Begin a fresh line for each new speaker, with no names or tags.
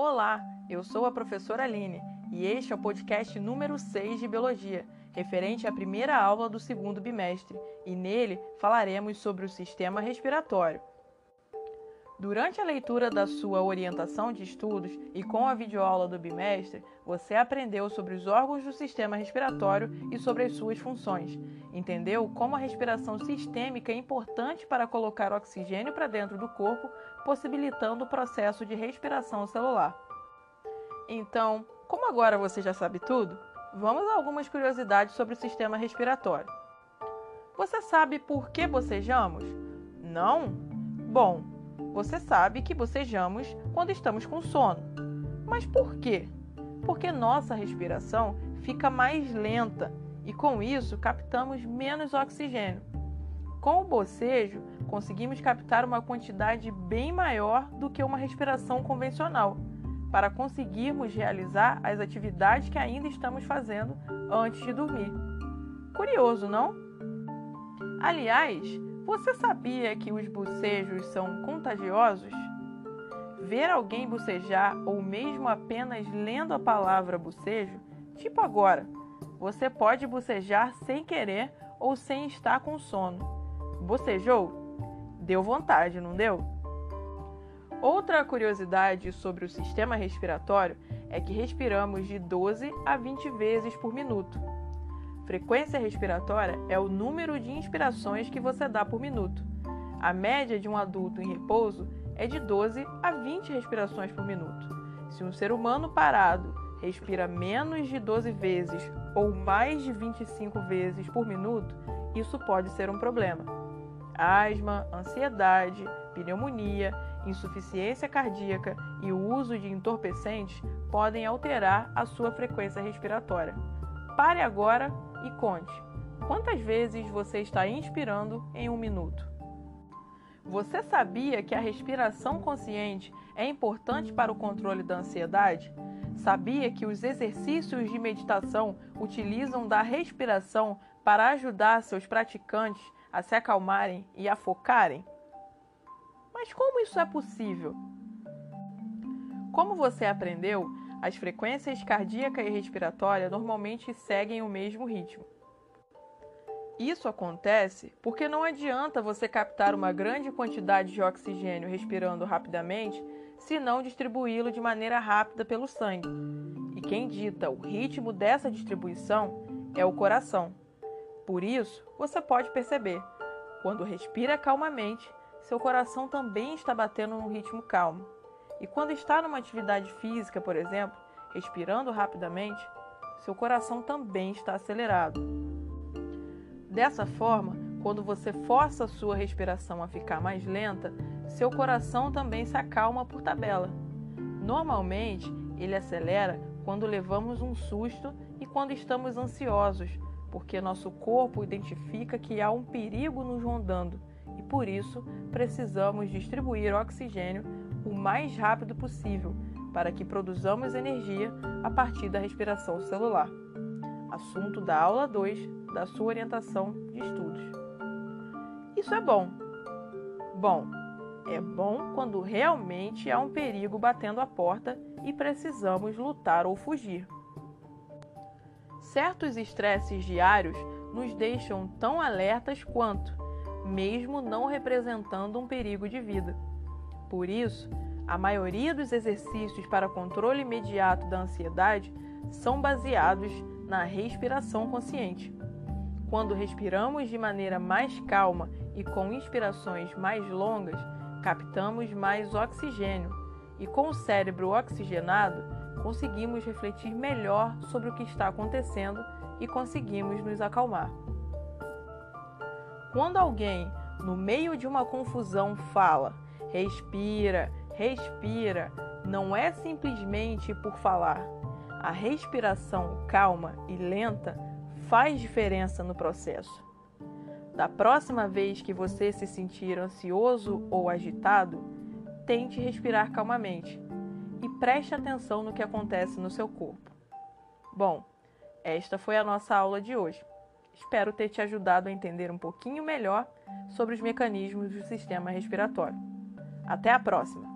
Olá, eu sou a professora Aline e este é o podcast número 6 de Biologia, referente à primeira aula do segundo bimestre, e nele falaremos sobre o sistema respiratório. Durante a leitura da sua orientação de estudos e com a videoaula do bimestre, você aprendeu sobre os órgãos do sistema respiratório e sobre as suas funções. Entendeu como a respiração sistêmica é importante para colocar oxigênio para dentro do corpo, possibilitando o processo de respiração celular. Então, como agora você já sabe tudo, vamos a algumas curiosidades sobre o sistema respiratório. Você sabe por que bocejamos? Não? Bom, você sabe que bocejamos quando estamos com sono. Mas por quê? Porque nossa respiração fica mais lenta e com isso captamos menos oxigênio. Com o bocejo, conseguimos captar uma quantidade bem maior do que uma respiração convencional, para conseguirmos realizar as atividades que ainda estamos fazendo antes de dormir. Curioso, não? Aliás, você sabia que os bocejos são contagiosos? Ver alguém bocejar ou mesmo apenas lendo a palavra bocejo, tipo agora, você pode bocejar sem querer ou sem estar com sono. Bocejou? Deu vontade, não deu? Outra curiosidade sobre o sistema respiratório é que respiramos de 12 a 20 vezes por minuto. Frequência respiratória é o número de inspirações que você dá por minuto. A média de um adulto em repouso é de 12 a 20 respirações por minuto. Se um ser humano parado respira menos de 12 vezes ou mais de 25 vezes por minuto, isso pode ser um problema. Asma, ansiedade, pneumonia, insuficiência cardíaca e o uso de entorpecentes podem alterar a sua frequência respiratória. Pare agora e conte: quantas vezes você está inspirando em um minuto? Você sabia que a respiração consciente é importante para o controle da ansiedade? Sabia que os exercícios de meditação utilizam da respiração para ajudar seus praticantes a se acalmarem e a focarem? Mas como isso é possível? Como você aprendeu, as frequências cardíaca e respiratória normalmente seguem o mesmo ritmo. Isso acontece porque não adianta você captar uma grande quantidade de oxigênio respirando rapidamente se não distribuí-lo de maneira rápida pelo sangue. E quem dita o ritmo dessa distribuição é o coração. Por isso, você pode perceber, quando respira calmamente, seu coração também está batendo num ritmo calmo. E quando está numa atividade física, por exemplo, respirando rapidamente, seu coração também está acelerado. Dessa forma, quando você força a sua respiração a ficar mais lenta, seu coração também se acalma por tabela. Normalmente, ele acelera quando levamos um susto e quando estamos ansiosos, porque nosso corpo identifica que há um perigo nos rondando e por isso precisamos distribuir oxigênio mais rápido possível para que produzamos energia a partir da respiração celular. Assunto da aula 2 da sua orientação de estudos. Isso é bom. Bom, é bom quando realmente há um perigo batendo a porta e precisamos lutar ou fugir. Certos estresses diários nos deixam tão alertas quanto, mesmo não representando um perigo de vida. Por isso, a maioria dos exercícios para controle imediato da ansiedade são baseados na respiração consciente. Quando respiramos de maneira mais calma e com inspirações mais longas, captamos mais oxigênio e, com o cérebro oxigenado, conseguimos refletir melhor sobre o que está acontecendo e conseguimos nos acalmar. Quando alguém, no meio de uma confusão, fala, respira, respira, não é simplesmente por falar. A respiração calma e lenta faz diferença no processo. Da próxima vez que você se sentir ansioso ou agitado, tente respirar calmamente e preste atenção no que acontece no seu corpo. Bom, esta foi a nossa aula de hoje. Espero ter te ajudado a entender um pouquinho melhor sobre os mecanismos do sistema respiratório. Até a próxima!